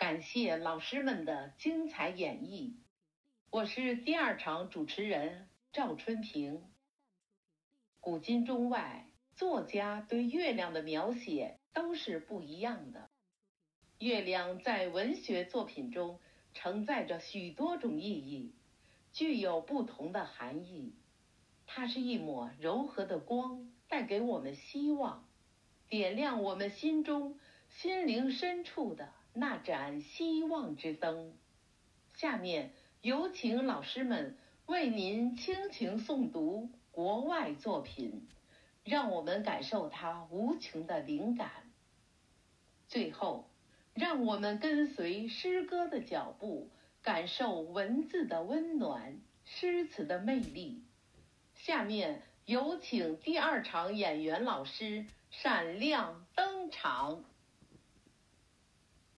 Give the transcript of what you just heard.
感谢老师们的精彩演绎。我是第二场主持人赵春平。古今中外，作家对月亮的描写都是不一样的。月亮在文学作品中承载着许多种意义，具有不同的含义。它是一抹柔和的光，带给我们希望，点亮我们心中心灵深处的那盏希望之灯。下面有请老师们为您倾情诵读国外作品，让我们感受它无穷的灵感。最后。让我们跟随诗歌的脚步，感受文字的温暖，诗词的魅力。下面有请第二场演员老师闪亮登场。